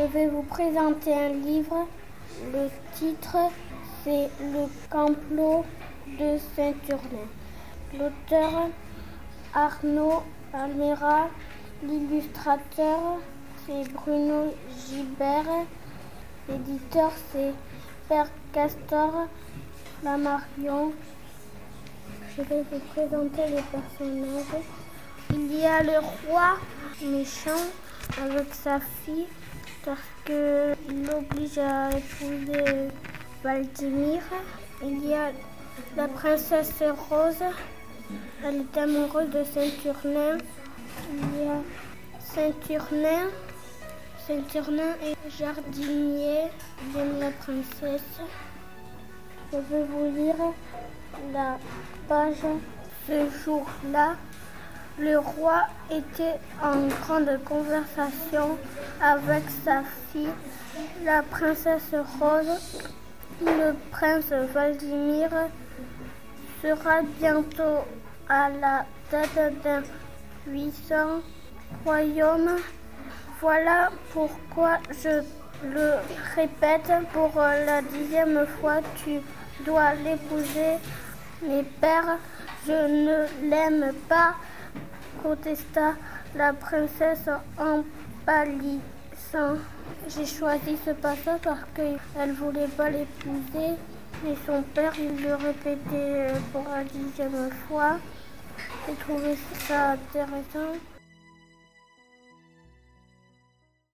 Je vais vous présenter un livre. Le titre, c'est Le complot de Saint-Urnin. L'auteur, Arnaud Almera. L'illustrateur, c'est Bruno Gilbert. L'éditeur, c'est Père Castor Flammarion. Je vais vous présenter les personnages. Il y a le roi méchant avec sa fille parce qu'il l'oblige à épouser Valdimir. Il y a la princesse Rose, elle est amoureuse de Saint-Turnin. Il y a Saint-Turnin. Saint-Turnin est jardinier, aime la princesse. Je vais vous lire la page. Ce jour-là, le roi était en grande conversation avec sa fille, la princesse Rose. Le prince Valdimir sera bientôt à la tête d'un puissant royaume. Voilà pourquoi je le répète pour la dixième fois, tu dois l'épouser. Mais père, je ne l'aime pas protesta la princesse en pâlissant. J'ai choisi ce passage parce qu'elle ne voulait pas l'épouser. Et son père, il le répétait pour la dixième fois. J'ai trouvé ça intéressant.